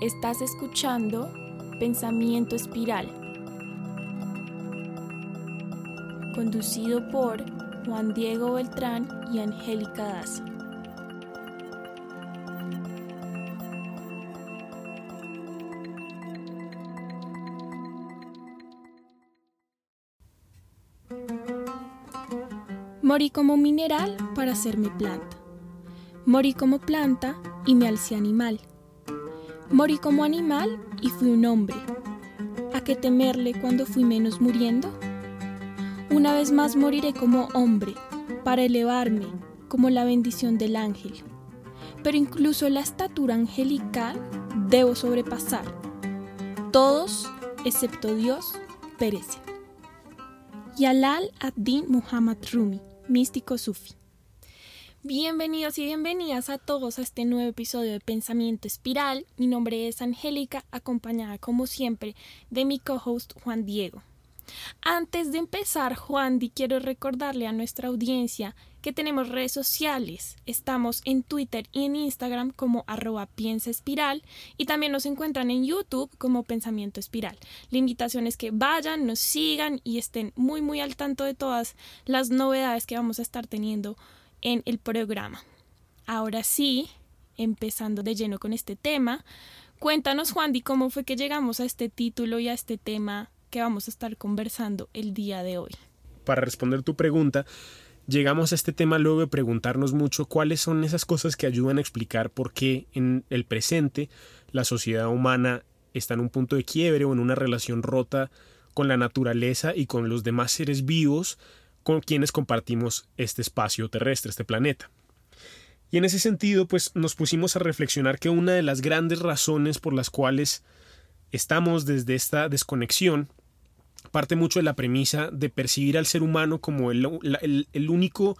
Estás escuchando Pensamiento Espiral, conducido por Juan Diego Beltrán y Angélica Daza. Morí como mineral para hacerme planta. Morí como planta y me alcé animal. Morí como animal y fui un hombre. ¿A qué temerle cuando fui menos muriendo? Una vez más moriré como hombre, para elevarme como la bendición del ángel. Pero incluso la estatura angelical debo sobrepasar. Todos, excepto Dios, perecen. Yalal ad-Din Muhammad Rumi místico sufi. Bienvenidos y bienvenidas a todos a este nuevo episodio de Pensamiento Espiral. Mi nombre es Angélica, acompañada como siempre de mi co-host Juan Diego. Antes de empezar, Juan, quiero recordarle a nuestra audiencia que tenemos redes sociales. Estamos en Twitter y en Instagram como arroba piensa espiral y también nos encuentran en YouTube como pensamiento espiral. La invitación es que vayan, nos sigan y estén muy muy al tanto de todas las novedades que vamos a estar teniendo en el programa. Ahora sí, empezando de lleno con este tema, cuéntanos Juan, cómo fue que llegamos a este título y a este tema que vamos a estar conversando el día de hoy. Para responder tu pregunta, llegamos a este tema luego de preguntarnos mucho cuáles son esas cosas que ayudan a explicar por qué en el presente la sociedad humana está en un punto de quiebre o en una relación rota con la naturaleza y con los demás seres vivos con quienes compartimos este espacio terrestre, este planeta. Y en ese sentido, pues nos pusimos a reflexionar que una de las grandes razones por las cuales estamos desde esta desconexión parte mucho de la premisa de percibir al ser humano como el, único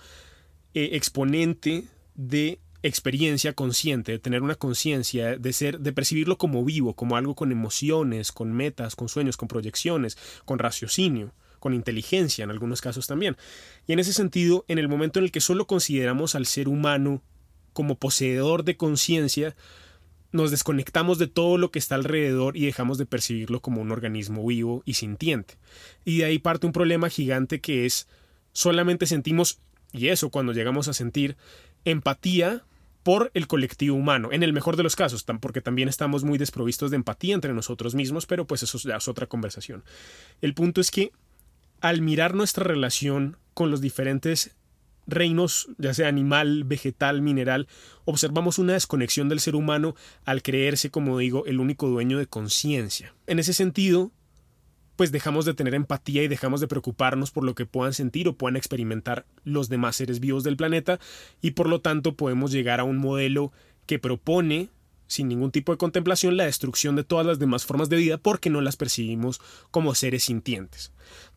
eh, exponente de experiencia consciente, de tener una conciencia, de ser, de percibirlo como vivo, como algo con emociones, con metas, con sueños, con proyecciones, con raciocinio, con inteligencia en algunos casos también. Y en ese sentido, en el momento en el que solo consideramos al ser humano como poseedor de conciencia, nos desconectamos de todo lo que está alrededor y dejamos de percibirlo como un organismo vivo y sintiente. Y de ahí parte un problema gigante que es solamente sentimos, y eso cuando llegamos a sentir, empatía por el colectivo humano, en el mejor de los casos, porque también estamos muy desprovistos de empatía entre nosotros mismos, pero pues eso ya es otra conversación. El punto es que al mirar nuestra relación con los diferentes reinos, ya sea animal, vegetal, mineral, observamos una desconexión del ser humano al creerse, como digo, el único dueño de conciencia. En ese sentido, pues dejamos de tener empatía y dejamos de preocuparnos por lo que puedan sentir o puedan experimentar los demás seres vivos del planeta y por lo tanto podemos llegar a un modelo que propone sin ningún tipo de contemplación la destrucción de todas las demás formas de vida porque no las percibimos como seres sintientes.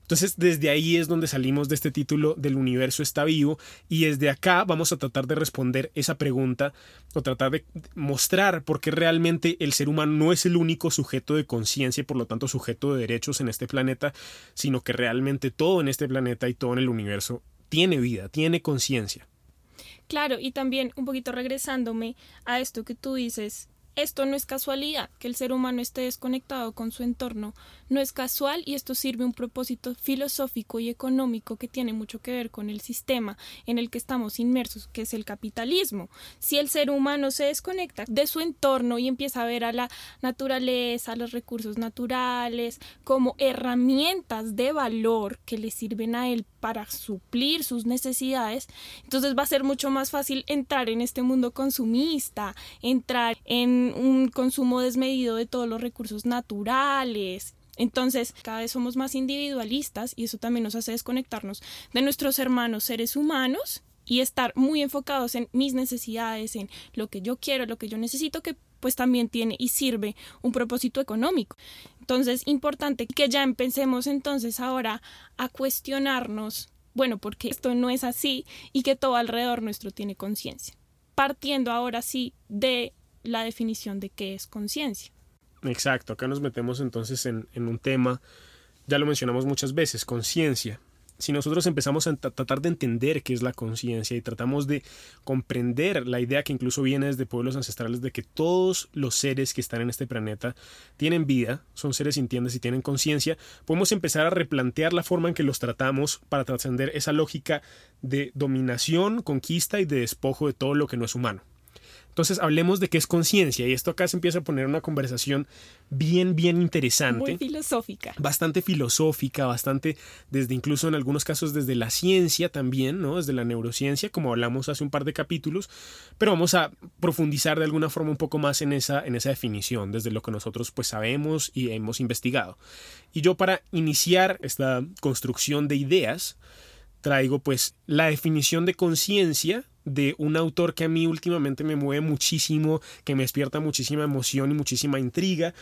Entonces, desde ahí es donde salimos de este título del universo está vivo y desde acá vamos a tratar de responder esa pregunta o tratar de mostrar por qué realmente el ser humano no es el único sujeto de conciencia y por lo tanto sujeto de derechos en este planeta, sino que realmente todo en este planeta y todo en el universo tiene vida, tiene conciencia. Claro, y también un poquito regresándome a esto que tú dices, esto no es casualidad, que el ser humano esté desconectado con su entorno no es casual y esto sirve un propósito filosófico y económico que tiene mucho que ver con el sistema en el que estamos inmersos, que es el capitalismo. Si el ser humano se desconecta de su entorno y empieza a ver a la naturaleza, a los recursos naturales como herramientas de valor que le sirven a él para suplir sus necesidades, entonces va a ser mucho más fácil entrar en este mundo consumista, entrar en un consumo desmedido de todos los recursos naturales. Entonces, cada vez somos más individualistas y eso también nos hace desconectarnos de nuestros hermanos seres humanos y estar muy enfocados en mis necesidades, en lo que yo quiero, lo que yo necesito, que pues también tiene y sirve un propósito económico. Entonces, importante que ya empecemos entonces ahora a cuestionarnos, bueno, porque esto no es así y que todo alrededor nuestro tiene conciencia. Partiendo ahora sí de la definición de qué es conciencia. Exacto, acá nos metemos entonces en, un tema, ya lo mencionamos muchas veces, conciencia. Si nosotros empezamos a tratar de entender qué es la conciencia y tratamos de comprender la idea que incluso viene desde pueblos ancestrales de que todos los seres que están en este planeta tienen vida, son seres sintientes y tienen conciencia, podemos empezar a replantear la forma en que los tratamos para trascender esa lógica de dominación, conquista y de despojo de todo lo que no es humano. Entonces hablemos de qué es conciencia y esto acá se empieza a poner una conversación bien, bien interesante. Muy filosófica. Bastante filosófica, bastante desde incluso en algunos casos desde la ciencia también, ¿no? Desde la neurociencia, como hablamos hace un par de capítulos, pero vamos a profundizar de alguna forma un poco más en esa, en esa definición, desde lo que nosotros pues sabemos y hemos investigado. Y yo para iniciar esta construcción de ideas, traigo pues la definición de conciencia de un autor que a mí últimamente me mueve muchísimo, que me despierta muchísima emoción y muchísima intriga.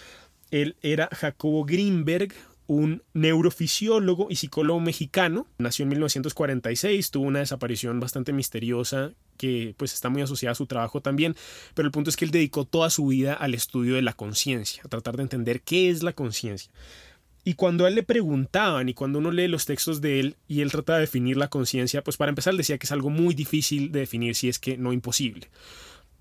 Él era Jacobo Greenberg, un neurofisiólogo y psicólogo mexicano. Nació en 1946, tuvo una desaparición bastante misteriosa que pues está muy asociada a su trabajo también, pero el punto es que él dedicó toda su vida al estudio de la conciencia, a tratar de entender qué es la conciencia. Y cuando a él le preguntaban y cuando uno lee los textos de él y él trata de definir la conciencia, pues para empezar decía que es algo muy difícil de definir si es que no imposible.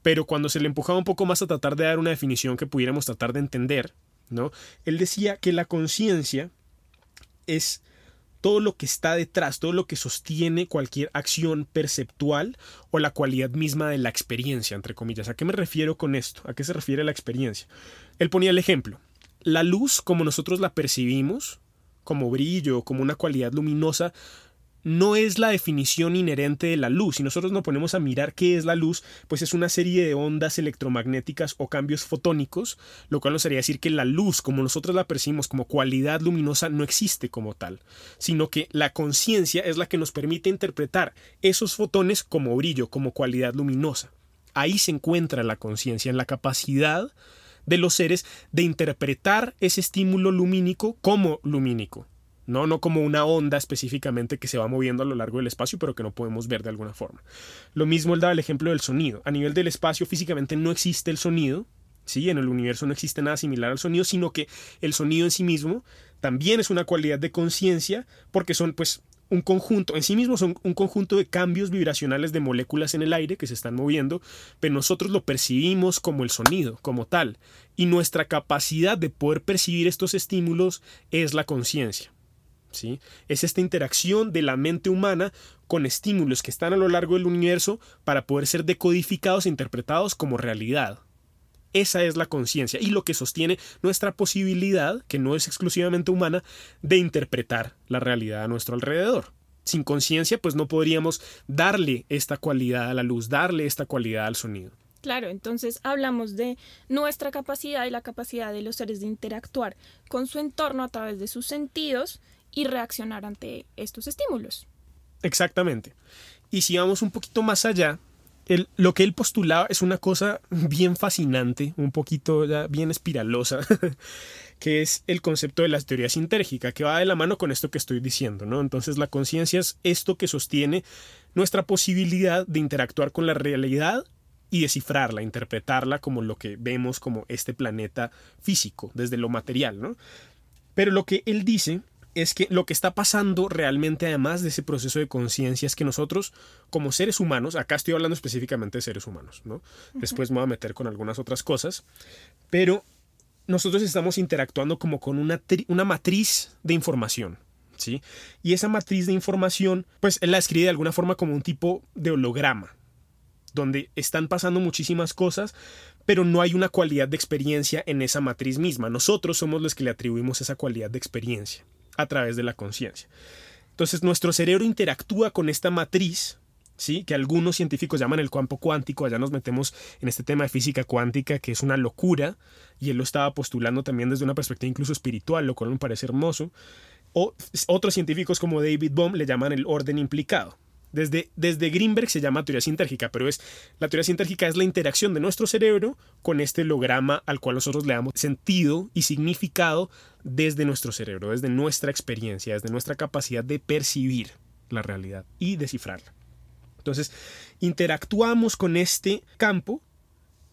Pero cuando se le empujaba un poco más a tratar de dar una definición que pudiéramos tratar de entender, ¿no? Él decía que la conciencia es todo lo que está detrás, todo lo que sostiene cualquier acción perceptual o la cualidad misma de la experiencia, entre comillas. ¿A qué me refiero con esto? ¿A qué se refiere la experiencia? Él ponía el ejemplo la luz, como nosotros la percibimos, como brillo, como una cualidad luminosa, no es la definición inherente de la luz. Si nosotros nos ponemos a mirar qué es la luz, pues es una serie de ondas electromagnéticas o cambios fotónicos, lo cual nos haría decir que la luz, como nosotros la percibimos como cualidad luminosa, no existe como tal, sino que la conciencia es la que nos permite interpretar esos fotones como brillo, como cualidad luminosa. Ahí se encuentra la conciencia, en la capacidad de los seres de interpretar ese estímulo lumínico como lumínico. ¿no? no como una onda específicamente que se va moviendo a lo largo del espacio, pero que no podemos ver de alguna forma. Lo mismo él daba el ejemplo del sonido. A nivel del espacio físicamente no existe el sonido, ¿sí? En el universo no existe nada similar al sonido, sino que el sonido en sí mismo también es una cualidad de conciencia, porque son pues un conjunto, en sí mismo son un conjunto de cambios vibracionales de moléculas en el aire que se están moviendo, pero nosotros lo percibimos como el sonido, como tal, y nuestra capacidad de poder percibir estos estímulos es la conciencia. ¿sí? Es esta interacción de la mente humana con estímulos que están a lo largo del universo para poder ser decodificados e interpretados como realidad. Esa es la conciencia y lo que sostiene nuestra posibilidad, que no es exclusivamente humana, de interpretar la realidad a nuestro alrededor. Sin conciencia, pues no podríamos darle esta cualidad a la luz, darle esta cualidad al sonido. Claro, entonces hablamos de nuestra capacidad y la capacidad de los seres de interactuar con su entorno a través de sus sentidos y reaccionar ante estos estímulos. Exactamente. Y si vamos un poquito más allá, lo que él postulaba es una cosa bien fascinante, un poquito ya bien espiralosa, que es el concepto de la teoría sintérgica, que va de la mano con esto que estoy diciendo, ¿no? Entonces la conciencia es esto que sostiene nuestra posibilidad de interactuar con la realidad y descifrarla, interpretarla como lo que vemos como este planeta físico, desde lo material, ¿no? Pero lo que él dice es que lo que está pasando realmente además de ese proceso de conciencia es que nosotros como seres humanos, acá estoy hablando específicamente de seres humanos, ¿no? Después me voy a meter con algunas otras cosas, pero nosotros estamos interactuando como con una, una matriz de información, ¿sí? Y esa matriz de información, pues él la escribe de alguna forma como un tipo de holograma, donde están pasando muchísimas cosas, pero no hay una cualidad de experiencia en esa matriz misma. Nosotros somos los que le atribuimos esa cualidad de experiencia a través de la conciencia. Entonces nuestro cerebro interactúa con esta matriz, ¿sí? que algunos científicos llaman el campo cuántico, allá nos metemos en este tema de física cuántica, que es una locura, y él lo estaba postulando también desde una perspectiva incluso espiritual, lo cual me parece hermoso. O otros científicos como David Bohm le llaman el orden implicado. Desde, Greenberg se llama teoría sintérgica, pero es la teoría sintérgica es la interacción de nuestro cerebro con este holograma al cual nosotros le damos sentido y significado desde nuestro cerebro, desde nuestra experiencia, desde nuestra capacidad de percibir la realidad y descifrarla. Entonces, interactuamos con este campo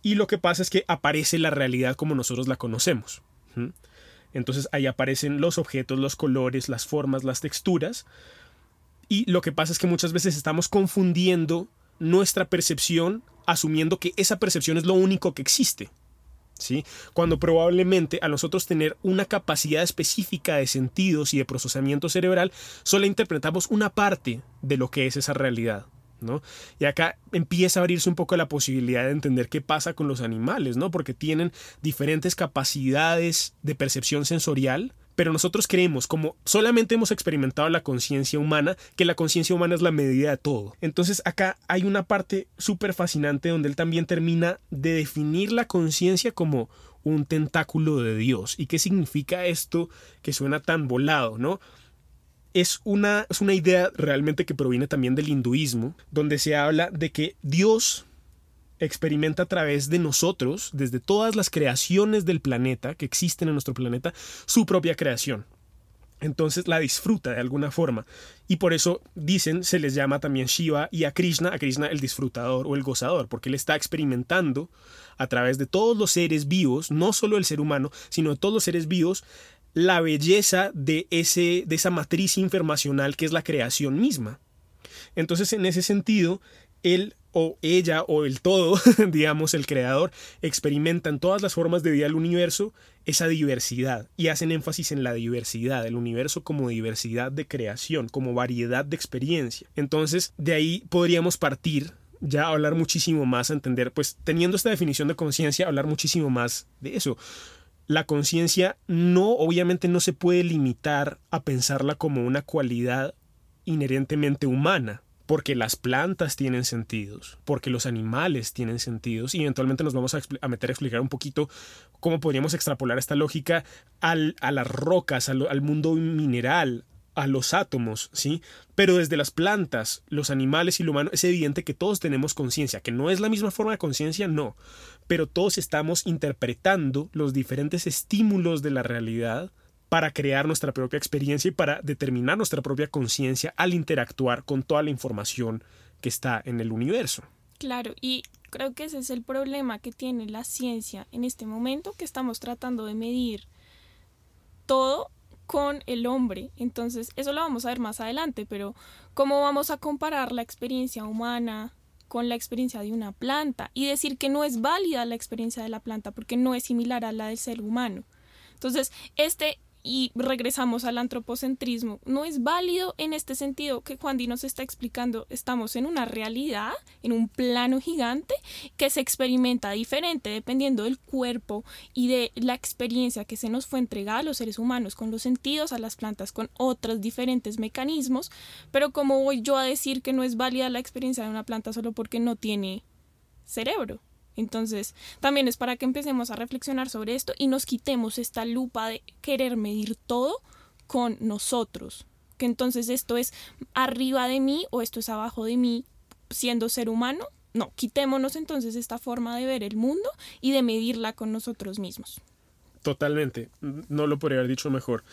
y lo que pasa es que aparece la realidad como nosotros la conocemos. Entonces ahí aparecen los objetos, los colores, las formas, las texturas, Y lo que pasa es que muchas veces estamos confundiendo nuestra percepción asumiendo que esa percepción es lo único que existe. ¿Sí? Cuando probablemente a nosotros tener una capacidad específica de sentidos y de procesamiento cerebral, solo interpretamos una parte de lo que es esa realidad. Y acá empieza a abrirse un poco la posibilidad de entender qué pasa con los animales, ¿no? Porque tienen diferentes capacidades de percepción sensorial, pero nosotros creemos, como solamente hemos experimentado la conciencia humana, que la conciencia humana es la medida de todo. Entonces acá hay una parte súper fascinante donde él también termina de definir la conciencia como un tentáculo de Dios. ¿Y qué significa esto que suena tan volado, no? Es una, es una idea realmente que proviene también del hinduismo, donde se habla de que Dios experimenta a través de nosotros, desde todas las creaciones del planeta que existen en nuestro planeta, su propia creación. Entonces la disfruta de alguna forma. Y por eso dicen, se les llama también Shiva y a Krishna, a Krishna el disfrutador o el gozador, porque él está experimentando a través de todos los seres vivos, no solo el ser humano, sino de todos los seres vivos, la belleza de, ese, de esa matriz informacional que es la creación misma. Entonces, en ese sentido, él o ella o el todo, digamos, el creador, experimentan todas las formas de vida del universo esa diversidad y hacen énfasis en la diversidad, el universo como diversidad de creación, como variedad de experiencia. Entonces, de ahí podríamos partir ya hablar muchísimo más, a entender, pues teniendo esta definición de conciencia, hablar muchísimo más de eso la conciencia no, obviamente no se puede limitar a pensarla como una cualidad inherentemente humana, porque las plantas tienen sentidos, porque los animales tienen sentidos, y eventualmente nos vamos a, meter a explicar un poquito cómo podríamos extrapolar esta lógica al, a las rocas, al mundo mineral, a los átomos, ¿sí? Pero desde las plantas, los animales y lo humano es evidente que todos tenemos conciencia, que no es la misma forma de conciencia, no, pero todos estamos interpretando los diferentes estímulos de la realidad para crear nuestra propia experiencia y para determinar nuestra propia conciencia al interactuar con toda la información que está en el universo. Claro, y creo que ese es el problema que tiene la ciencia en este momento, que estamos tratando de medir todo con el hombre. Entonces, eso lo vamos a ver más adelante, pero ¿cómo vamos a comparar la experiencia humana con la experiencia de una planta y decir que no es válida la experiencia de la planta porque no es similar a la del ser humano? Entonces, este y regresamos al antropocentrismo. No es válido en este sentido que Juan Di nos está explicando. Estamos en una realidad, en un plano gigante que se experimenta diferente dependiendo del cuerpo y de la experiencia que se nos fue entregada a los seres humanos con los sentidos, a las plantas con otros diferentes mecanismos. Pero ¿cómo voy yo a decir que no es válida la experiencia de una planta solo porque no tiene cerebro? Entonces, también es para que empecemos a reflexionar sobre esto y nos quitemos esta lupa de querer medir todo con nosotros. Que entonces esto es arriba de mí o esto es abajo de mí siendo ser humano. No, quitémonos entonces esta forma de ver el mundo y de medirla con nosotros mismos. Totalmente, no lo podría haber dicho mejor.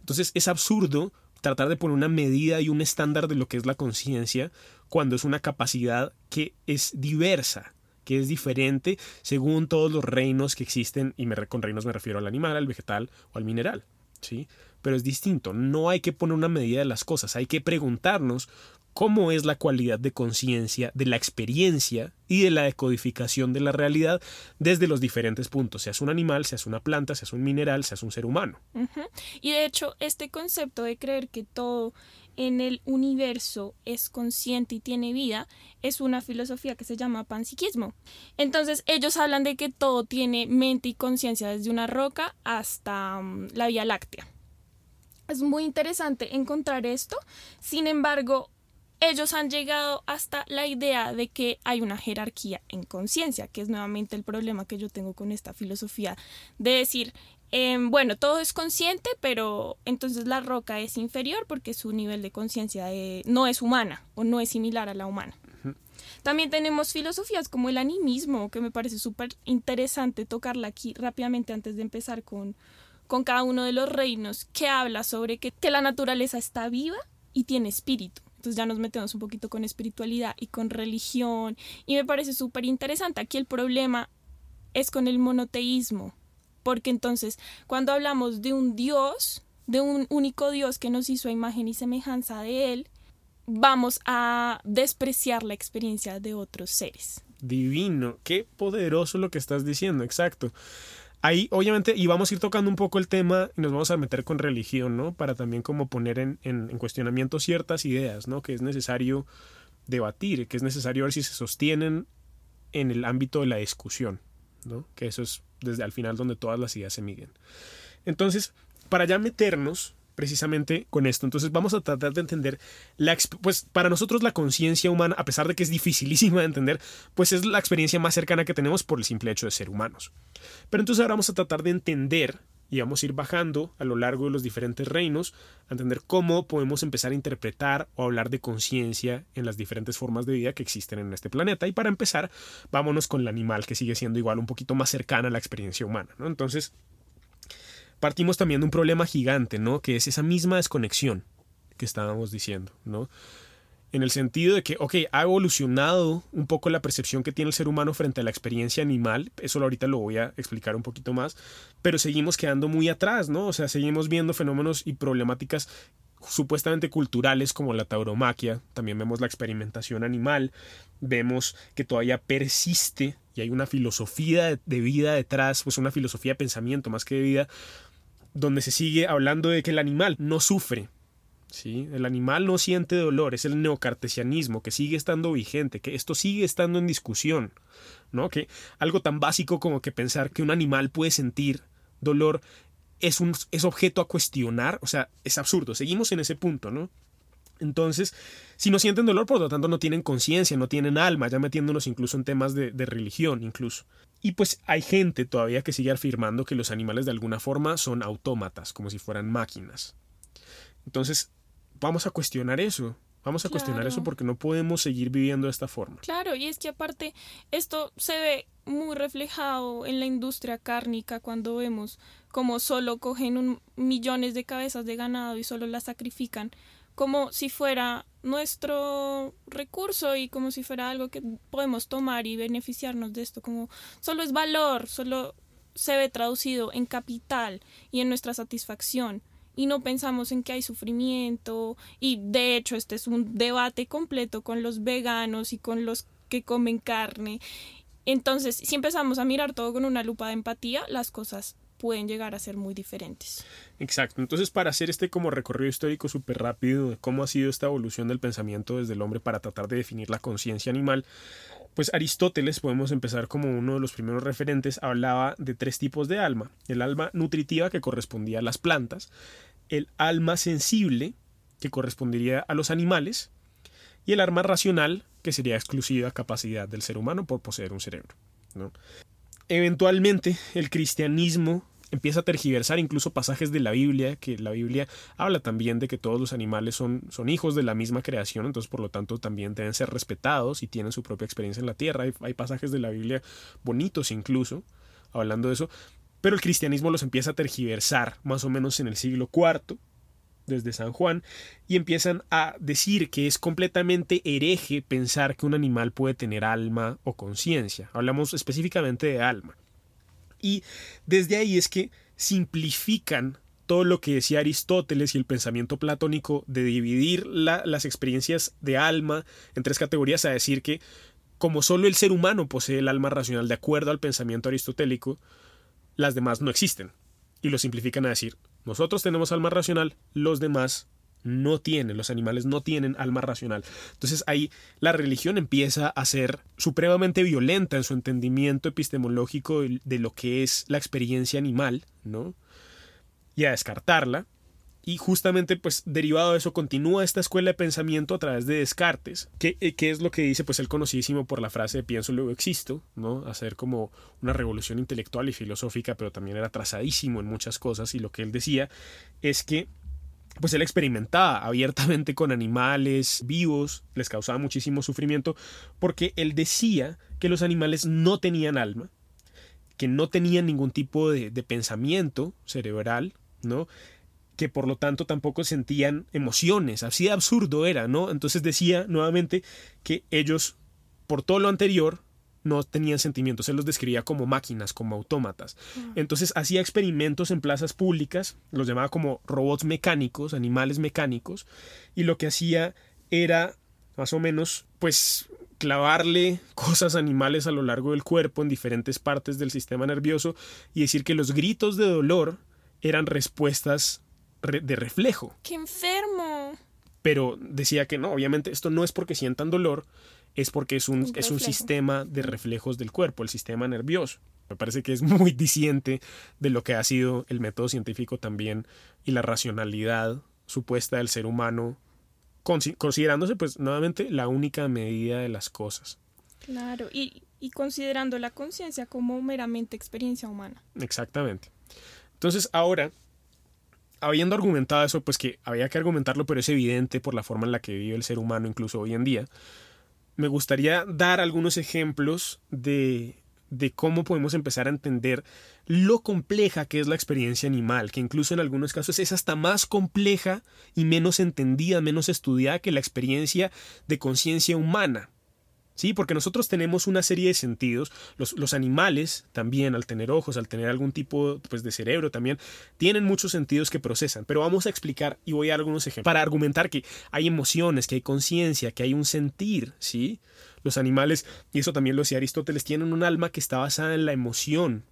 Entonces es absurdo tratar de poner una medida y un estándar de lo que es la conciencia cuando es una capacidad que es diversa que es diferente según todos los reinos que existen, y con reinos me refiero al animal, al vegetal o al mineral. ¿sí? Pero es distinto, no hay que poner una medida de las cosas, hay que preguntarnos cómo es la cualidad de conciencia, de la experiencia y de la decodificación de la realidad desde los diferentes puntos, seas un animal, seas una planta, seas un mineral, seas un ser humano. Y de hecho, este concepto de creer que todo en el universo es consciente y tiene vida es una filosofía que se llama panpsiquismo. Entonces ellos hablan de que todo tiene mente y conciencia desde una roca hasta mm, la Vía Láctea. Es muy interesante encontrar esto, sin embargo, ellos han llegado hasta la idea de que hay una jerarquía en conciencia, que es nuevamente el problema que yo tengo con esta filosofía de decir Em, bueno, todo es consciente, pero entonces la roca es inferior porque su nivel de conciencia eh, no es humana o no es similar a la humana. También tenemos filosofías como el animismo, que me parece súper interesante tocarla aquí rápidamente antes de empezar con, con cada uno de los reinos, que habla sobre que, que la naturaleza está viva y tiene espíritu. Entonces ya nos metemos un poquito con espiritualidad y con religión y me parece súper interesante. Aquí el problema es con el monoteísmo porque entonces cuando hablamos de un Dios, de un único Dios que nos hizo a imagen y semejanza de Él, vamos a despreciar la experiencia de otros seres. Divino, qué poderoso lo que estás diciendo, exacto. Ahí, obviamente, y vamos a ir tocando un poco el tema y nos vamos a meter con religión, ¿no? Para también como poner en, en, en cuestionamiento ciertas ideas, ¿no? Que es necesario debatir, que es necesario ver si se sostienen en el ámbito de la discusión, ¿no? Que eso es desde al final donde todas las ideas se miden. Entonces, para ya meternos precisamente con esto. Entonces vamos a tratar de entender, la, pues para nosotros la conciencia humana, a pesar de que es dificilísima de entender, pues es la experiencia más cercana que tenemos por el simple hecho de ser humanos. Pero entonces ahora vamos a tratar de entender y vamos a ir bajando a lo largo de los diferentes reinos a entender cómo podemos empezar a interpretar o hablar de conciencia en las diferentes formas de vida que existen en este planeta. Y para empezar, vámonos con el animal que sigue siendo igual un poquito más cercana a la experiencia humana. Entonces, partimos también de un problema gigante, ¿no? Que es esa misma desconexión que estábamos diciendo, ¿no? En el sentido de que, ok, ha evolucionado un poco la percepción que tiene el ser humano frente a la experiencia animal, eso ahorita lo voy a explicar un poquito más, pero seguimos quedando muy atrás, ¿no? O sea, seguimos viendo fenómenos y problemáticas supuestamente culturales como la tauromaquia, también vemos la experimentación animal, vemos que todavía persiste y hay una filosofía de vida detrás, pues una filosofía de pensamiento más que de vida, donde se sigue hablando de que el animal no sufre. El animal no siente dolor, es el neocartesianismo que sigue estando vigente, que esto sigue estando en discusión. ¿no? Que algo tan básico como que pensar que un animal puede sentir dolor es, un, es objeto a cuestionar, o sea, es absurdo, seguimos en ese punto, ¿no? Entonces, si no sienten dolor, por lo tanto no tienen conciencia, no tienen alma, ya metiéndonos incluso en temas de, de, religión, incluso. Y pues hay gente todavía que sigue afirmando que los animales de alguna forma son autómatas, como si fueran máquinas. Entonces, vamos a cuestionar eso. Vamos a claro. cuestionar eso porque no podemos seguir viviendo de esta forma. Claro, y es que aparte esto se ve muy reflejado en la industria cárnica cuando vemos como solo cogen un, millones de cabezas de ganado y solo las sacrifican como si fuera nuestro recurso y como si fuera algo que podemos tomar y beneficiarnos de esto, como solo es valor, solo se ve traducido en capital y en nuestra satisfacción y no pensamos en que hay sufrimiento y de hecho este es un debate completo con los veganos y con los que comen carne. Entonces, si empezamos a mirar todo con una lupa de empatía, las cosas pueden llegar a ser muy diferentes. Exacto. Entonces, para hacer este como recorrido histórico súper rápido de cómo ha sido esta evolución del pensamiento desde el hombre para tratar de definir la conciencia animal, pues Aristóteles, podemos empezar como uno de los primeros referentes, hablaba de tres tipos de alma. El alma nutritiva que correspondía a las plantas, el alma sensible que correspondería a los animales y el alma racional que sería exclusiva capacidad del ser humano por poseer un cerebro. Eventualmente el cristianismo empieza a tergiversar incluso pasajes de la Biblia, que la Biblia habla también de que todos los animales son, son hijos de la misma creación, entonces por lo tanto también deben ser respetados y tienen su propia experiencia en la tierra. Hay, hay pasajes de la Biblia bonitos incluso, hablando de eso, pero el cristianismo los empieza a tergiversar más o menos en el siglo IV, desde San Juan, y empiezan a decir que es completamente hereje pensar que un animal puede tener alma o conciencia. Hablamos específicamente de alma. Y desde ahí es que simplifican todo lo que decía Aristóteles y el pensamiento platónico de dividir la, las experiencias de alma en tres categorías a decir que como solo el ser humano posee el alma racional de acuerdo al pensamiento aristotélico, las demás no existen. Y lo simplifican a decir, nosotros tenemos alma racional, los demás no tienen, los animales no tienen alma racional. Entonces ahí la religión empieza a ser supremamente violenta en su entendimiento epistemológico de lo que es la experiencia animal, ¿no? Y a descartarla. Y justamente, pues, derivado de eso, continúa esta escuela de pensamiento a través de Descartes, que, eh, que es lo que dice, pues, el conocidísimo por la frase de pienso, luego existo, ¿no? Hacer como una revolución intelectual y filosófica, pero también era trazadísimo en muchas cosas, y lo que él decía es que pues él experimentaba abiertamente con animales vivos, les causaba muchísimo sufrimiento, porque él decía que los animales no tenían alma, que no tenían ningún tipo de, de pensamiento cerebral, ¿no? Que por lo tanto tampoco sentían emociones, así de absurdo era, ¿no? Entonces decía nuevamente que ellos, por todo lo anterior, no tenían sentimientos, él los describía como máquinas, como autómatas. Entonces hacía experimentos en plazas públicas, los llamaba como robots mecánicos, animales mecánicos, y lo que hacía era más o menos, pues clavarle cosas animales a lo largo del cuerpo en diferentes partes del sistema nervioso y decir que los gritos de dolor eran respuestas de reflejo. ¡Qué enfermo! Pero decía que no, obviamente esto no es porque sientan dolor, es porque es un, es un sistema de reflejos del cuerpo, el sistema nervioso. Me parece que es muy disiente de lo que ha sido el método científico también y la racionalidad supuesta del ser humano, considerándose pues nuevamente la única medida de las cosas. Claro, y, y considerando la conciencia como meramente experiencia humana. Exactamente. Entonces ahora, habiendo argumentado eso, pues que había que argumentarlo, pero es evidente por la forma en la que vive el ser humano incluso hoy en día, me gustaría dar algunos ejemplos de de cómo podemos empezar a entender lo compleja que es la experiencia animal, que incluso en algunos casos es hasta más compleja y menos entendida, menos estudiada que la experiencia de conciencia humana. ¿Sí? Porque nosotros tenemos una serie de sentidos, los, animales también, al tener ojos, al tener algún tipo pues, de cerebro también, tienen muchos sentidos que procesan, pero vamos a explicar y voy a dar algunos ejemplos para argumentar que hay emociones, que hay conciencia, que hay un sentir, ¿sí? Los animales, y eso también lo decía Aristóteles, tienen un alma que está basada en la emoción,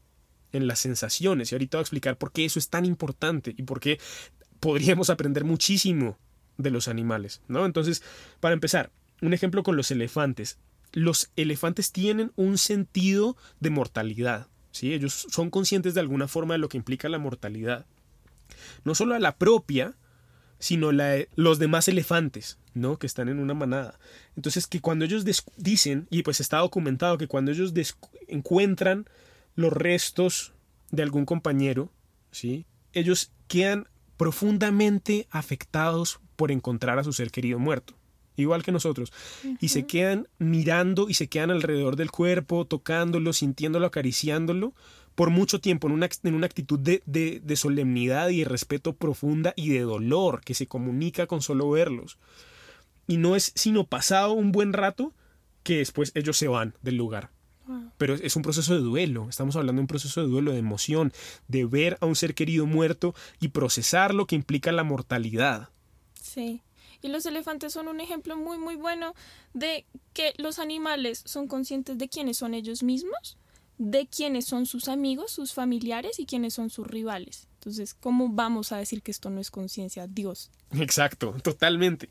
en las sensaciones. Y ahorita voy a explicar por qué eso es tan importante y por qué podríamos aprender muchísimo de los animales, ¿no? Entonces, para empezar, un ejemplo con los elefantes. Los elefantes tienen un sentido de mortalidad, ¿sí? Ellos son conscientes de alguna forma de lo que implica la mortalidad. No solo a la propia, sino la los demás elefantes, ¿no? Que están en una manada. Entonces, que cuando ellos dicen, y pues está documentado, que cuando ellos encuentran los restos de algún compañero, ¿sí? Ellos quedan profundamente afectados por encontrar a su ser querido muerto, igual que nosotros, y se quedan mirando y se quedan alrededor del cuerpo, tocándolo, sintiéndolo, acariciándolo, por mucho tiempo en una, en una actitud de, de, de, solemnidad y de respeto profunda y de dolor que se comunica con solo verlos. Y no es sino pasado un buen rato que después ellos se van del lugar. Pero es un proceso de duelo, estamos hablando de un proceso de duelo, de emoción, de ver a un ser querido muerto y procesar lo que implica la mortalidad. Sí, y los elefantes son un ejemplo muy muy bueno de que los animales son conscientes de quiénes son ellos mismos de quiénes son sus amigos, sus familiares y quiénes son sus rivales. Entonces, ¿cómo vamos a decir que esto no es conciencia? Dios. Exacto, totalmente.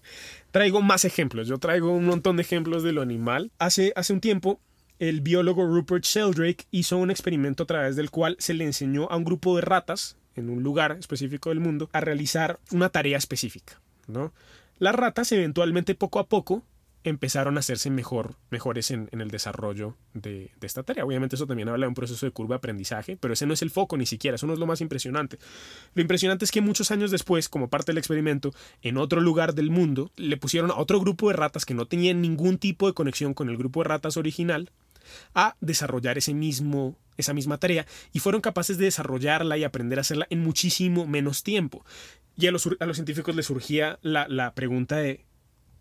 Traigo más ejemplos. Yo traigo un montón de ejemplos de lo animal. Hace, hace un tiempo, el biólogo Rupert Sheldrake hizo un experimento a través del cual se le enseñó a un grupo de ratas en un lugar específico del mundo a realizar una tarea específica. ¿no? Las ratas eventualmente poco a poco empezaron a hacerse mejor, mejores en, el desarrollo de, esta tarea. Obviamente eso también habla de un proceso de curva de aprendizaje, pero ese no es el foco ni siquiera, eso no es lo más impresionante. Lo impresionante es que muchos años después, como parte del experimento, en otro lugar del mundo, le pusieron a otro grupo de ratas que no tenían ningún tipo de conexión con el grupo de ratas original a desarrollar ese mismo, esa misma tarea y fueron capaces de desarrollarla y aprender a hacerla en muchísimo menos tiempo. Y a los, a los científicos les surgía la, la pregunta de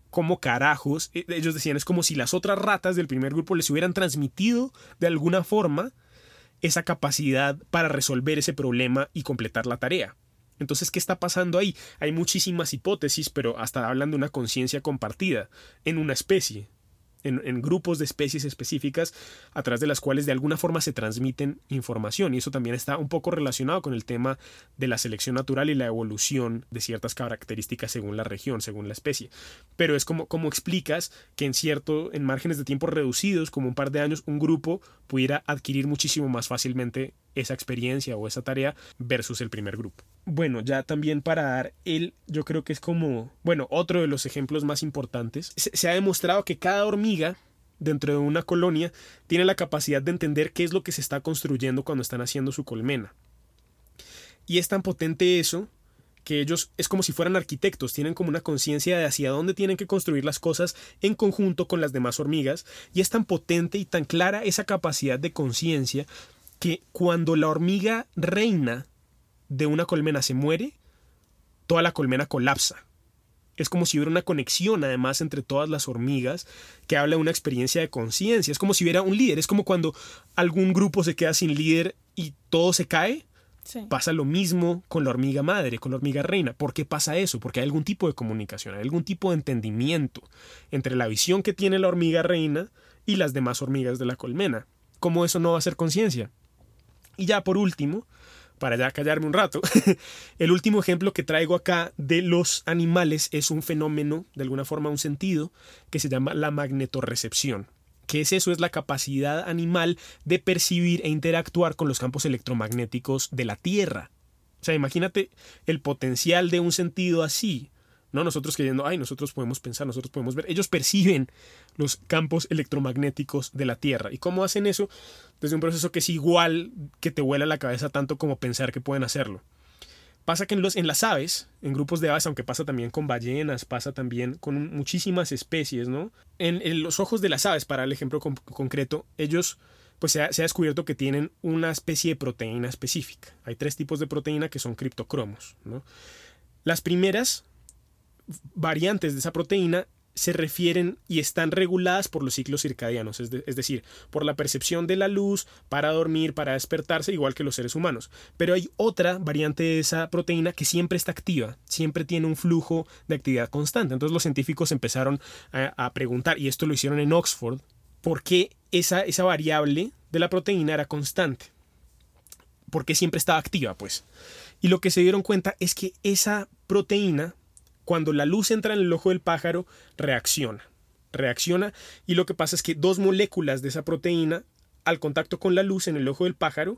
cómo carajos, eh, ellos decían, es como si las otras ratas del primer grupo les hubieran transmitido de alguna forma esa capacidad para resolver ese problema y completar la tarea. Entonces, ¿qué está pasando ahí? Hay muchísimas hipótesis, pero hasta hablan de una conciencia compartida en una especie en, grupos de especies específicas a través de las cuales de alguna forma se transmiten información y eso también está un poco relacionado con el tema de la selección natural y la evolución de ciertas características según la región, según la especie. Pero es como, como explicas que en cierto, en márgenes de tiempo reducidos, como un par de años, un grupo pudiera adquirir muchísimo más fácilmente esa experiencia o esa tarea versus el primer grupo. Bueno, ya también para dar el, yo creo que es como, bueno, otro de los ejemplos más importantes. Se, ha demostrado que cada hormiga dentro de una colonia tiene la capacidad de entender qué es lo que se está construyendo cuando están haciendo su colmena. Y es tan potente eso que ellos es como si fueran arquitectos, tienen como una conciencia de hacia dónde tienen que construir las cosas en conjunto con las demás hormigas, y es tan potente y tan clara esa capacidad de conciencia que cuando la hormiga reina de una colmena se muere, toda la colmena colapsa. Es como si hubiera una conexión además entre todas las hormigas que habla de una experiencia de conciencia. Es como si hubiera un líder. Es como cuando algún grupo se queda sin líder y todo se cae. Pasa lo mismo con la hormiga madre, con la hormiga reina. ¿Por qué pasa eso? Porque hay algún tipo de comunicación, hay algún tipo de entendimiento entre la visión que tiene la hormiga reina y las demás hormigas de la colmena. ¿Cómo eso no va a ser conciencia? Y ya por último, para ya callarme un rato, el último ejemplo que traigo acá de los animales es un fenómeno, de alguna forma un sentido, que se llama la magnetorrecepción. ¿Qué es eso? Es la capacidad animal de percibir e interactuar con los campos electromagnéticos de la Tierra. O sea, imagínate el potencial de un sentido así. ¿No? Nosotros creyendo, ay, nosotros podemos pensar, nosotros podemos ver. Ellos perciben los campos electromagnéticos de la Tierra. ¿Y cómo hacen eso? Desde un proceso que es igual que te vuela la cabeza tanto como pensar que pueden hacerlo. Pasa que en, los, en las aves, en grupos de aves, aunque pasa también con ballenas, pasa también con muchísimas especies, ¿no? En, los ojos de las aves, para el ejemplo concreto, ellos, pues se ha, se ha, descubierto que tienen una especie de proteína específica. Hay tres tipos de proteína que son criptocromos, ¿no? Las primeras variantes de esa proteína se refieren y están reguladas por los ciclos circadianos, es, decir, por la percepción de la luz para dormir, para despertarse, igual que los seres humanos. Pero hay otra variante de esa proteína que siempre está activa, siempre tiene un flujo de actividad constante. Entonces los científicos empezaron a, preguntar, y esto lo hicieron en Oxford, por qué esa, esa variable de la proteína era constante. ¿Por qué siempre estaba activa? Pues. Y lo que se dieron cuenta es que esa proteína cuando la luz entra en el ojo del pájaro, reacciona. Reacciona y lo que pasa es que dos moléculas de esa proteína, al contacto con la luz en el ojo del pájaro,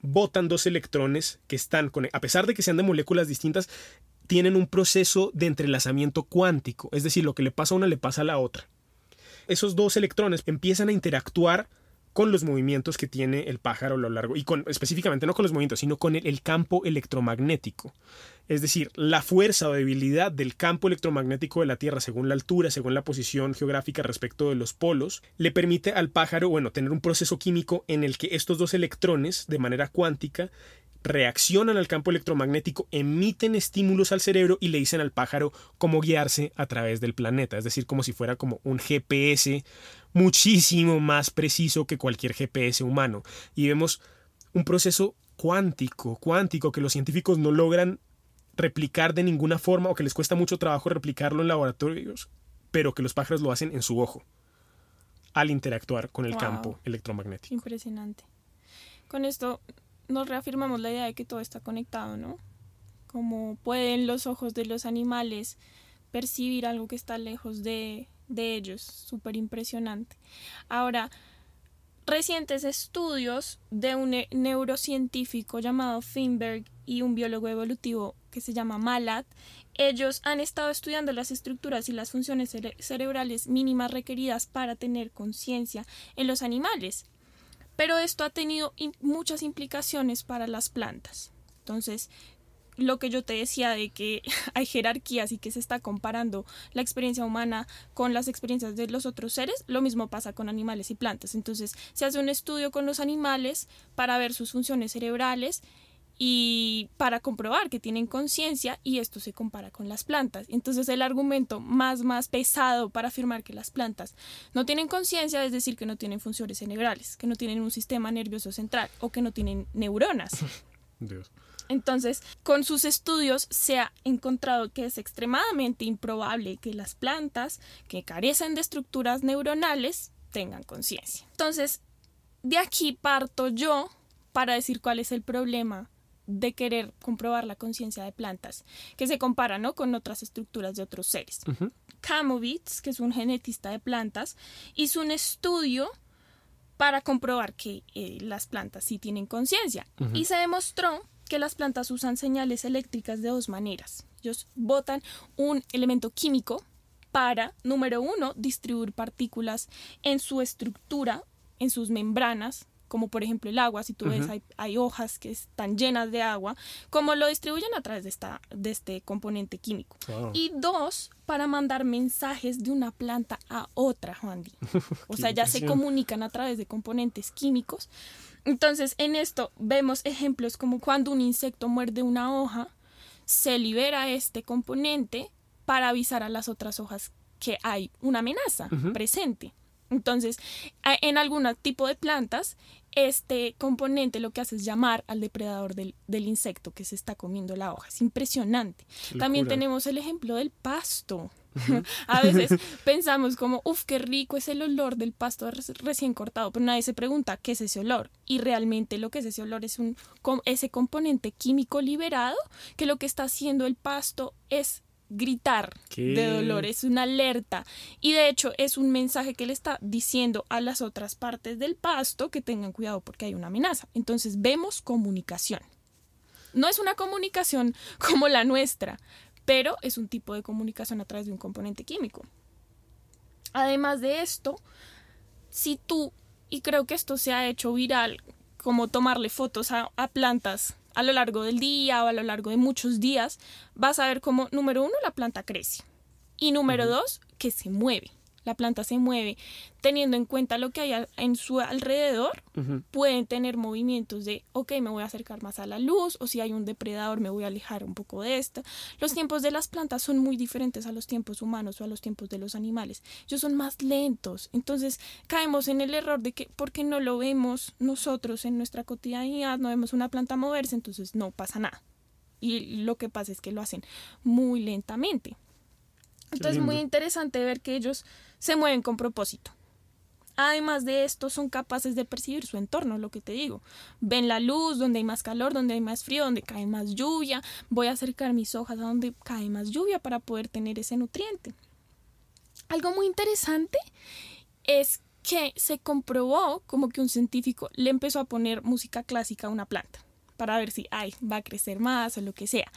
botan dos electrones que están, con, a pesar de que sean de moléculas distintas, tienen un proceso de entrelazamiento cuántico, es decir, lo que le pasa a una le pasa a la otra. Esos dos electrones empiezan a interactuar con los movimientos que tiene el pájaro a lo largo, y con, específicamente no con los movimientos, sino con el, campo electromagnético. Es decir, la fuerza o debilidad del campo electromagnético de la Tierra según la altura, según la posición geográfica respecto de los polos, le permite al pájaro, bueno, tener un proceso químico en el que estos dos electrones, de manera cuántica, reaccionan al campo electromagnético, emiten estímulos al cerebro y le dicen al pájaro cómo guiarse a través del planeta, es decir, como si fuera como un GPS muchísimo más preciso que cualquier GPS humano. Y vemos un proceso cuántico, cuántico, que los científicos no logran replicar de ninguna forma o que les cuesta mucho trabajo replicarlo en laboratorios, pero que los pájaros lo hacen en su ojo al interactuar con el campo electromagnético. Impresionante. Con esto nos reafirmamos la idea de que todo está conectado, ¿no? Como pueden los ojos de los animales percibir algo que está lejos de, de ellos, súper impresionante. Ahora, recientes estudios de un neurocientífico llamado Finberg y un biólogo evolutivo que se llama Malat, ellos han estado estudiando las estructuras y las funciones cerebrales mínimas requeridas para tener conciencia en los animales. Pero esto ha tenido muchas implicaciones para las plantas. Entonces, lo que yo te decía de que hay jerarquías y que se está comparando la experiencia humana con las experiencias de los otros seres, lo mismo pasa con animales y plantas. Entonces, se hace un estudio con los animales para ver sus funciones cerebrales y para comprobar que tienen conciencia y esto se compara con las plantas. Entonces el argumento más más pesado para afirmar que las plantas no tienen conciencia es decir que no tienen funciones cerebrales, que no tienen un sistema nervioso central o que no tienen neuronas. Entonces, con sus estudios se ha encontrado que es extremadamente improbable que las plantas que carecen de estructuras neuronales tengan conciencia. Entonces, de aquí parto yo para decir cuál es el problema de querer comprobar la conciencia de plantas, que se compara ¿no? con otras estructuras de otros seres. Kamovitz, que es un genetista de plantas, hizo un estudio para comprobar que eh, las plantas sí tienen conciencia y se demostró que las plantas usan señales eléctricas de dos maneras. Ellos botan un elemento químico para, número uno, distribuir partículas en su estructura, en sus membranas, como por ejemplo el agua, si tú ves hay, hojas que están llenas de agua, como lo distribuyen a través de, esta, de este componente químico. Y dos, para mandar mensajes de una planta a otra, Juan O sea, ya se comunican a través de componentes químicos. Entonces, en esto vemos ejemplos como cuando un insecto muerde una hoja, se libera este componente para avisar a las otras hojas que hay una amenaza presente. Entonces, en algún tipo de plantas, este componente lo que hace es llamar al depredador del, insecto que se está comiendo la hoja. Es impresionante. También tenemos el ejemplo del pasto. a veces pensamos como, uff, qué rico es el olor del pasto recién cortado, pero nadie se pregunta qué es ese olor. Y realmente lo que es ese olor es un, ese componente químico liberado que lo que está haciendo el pasto es gritar de dolor, es una alerta y de hecho es un mensaje que le está diciendo a las otras partes del pasto que tengan cuidado porque hay una amenaza. Entonces vemos comunicación. No es una comunicación como la nuestra, pero es un tipo de comunicación a través de un componente químico. Además de esto, si tú, y creo que esto se ha hecho viral, como tomarle fotos a, a plantas a lo largo del día o a lo largo de muchos días, vas a ver cómo, número uno, la planta crece y número dos, que se mueve la planta se mueve, teniendo en cuenta lo que hay en su alrededor, pueden tener movimientos de, ok, me voy a acercar más a la luz, o si hay un depredador, me voy a alejar un poco de esto. Los tiempos de las plantas son muy diferentes a los tiempos humanos o a los tiempos de los animales. Ellos son más lentos, entonces caemos en el error de que, porque no lo vemos nosotros en nuestra cotidianidad, no vemos una planta moverse, entonces no pasa nada. Y lo que pasa es que lo hacen muy lentamente. Entonces es muy interesante ver que ellos se mueven con propósito. Además de esto, son capaces de percibir su entorno, lo que te digo. Ven la luz, donde hay más calor, donde hay más frío, donde cae más lluvia. Voy a acercar mis hojas a donde cae más lluvia para poder tener ese nutriente. Algo muy interesante es que se comprobó como que un científico le empezó a poner música clásica a una planta para ver si ay, va a crecer más o lo que sea.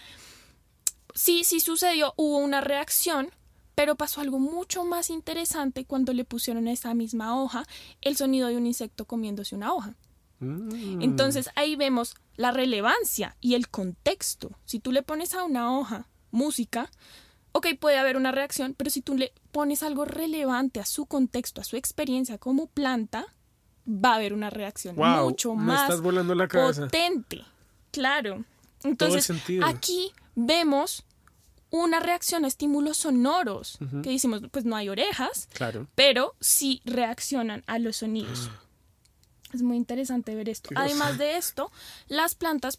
Sí, sí sucedió, hubo una reacción, pero pasó algo mucho más interesante cuando le pusieron a esa misma hoja el sonido de un insecto comiéndose una hoja. Mm. Entonces ahí vemos la relevancia y el contexto. Si tú le pones a una hoja música, ok, puede haber una reacción, pero si tú le pones algo relevante a su contexto, a su experiencia como planta, va a haber una reacción mucho más potente. Claro. Entonces, aquí vemos una reacción a estímulos sonoros, que decimos, pues no hay orejas, claro. pero sí reaccionan a los sonidos. Es muy interesante ver esto. Además de esto, las plantas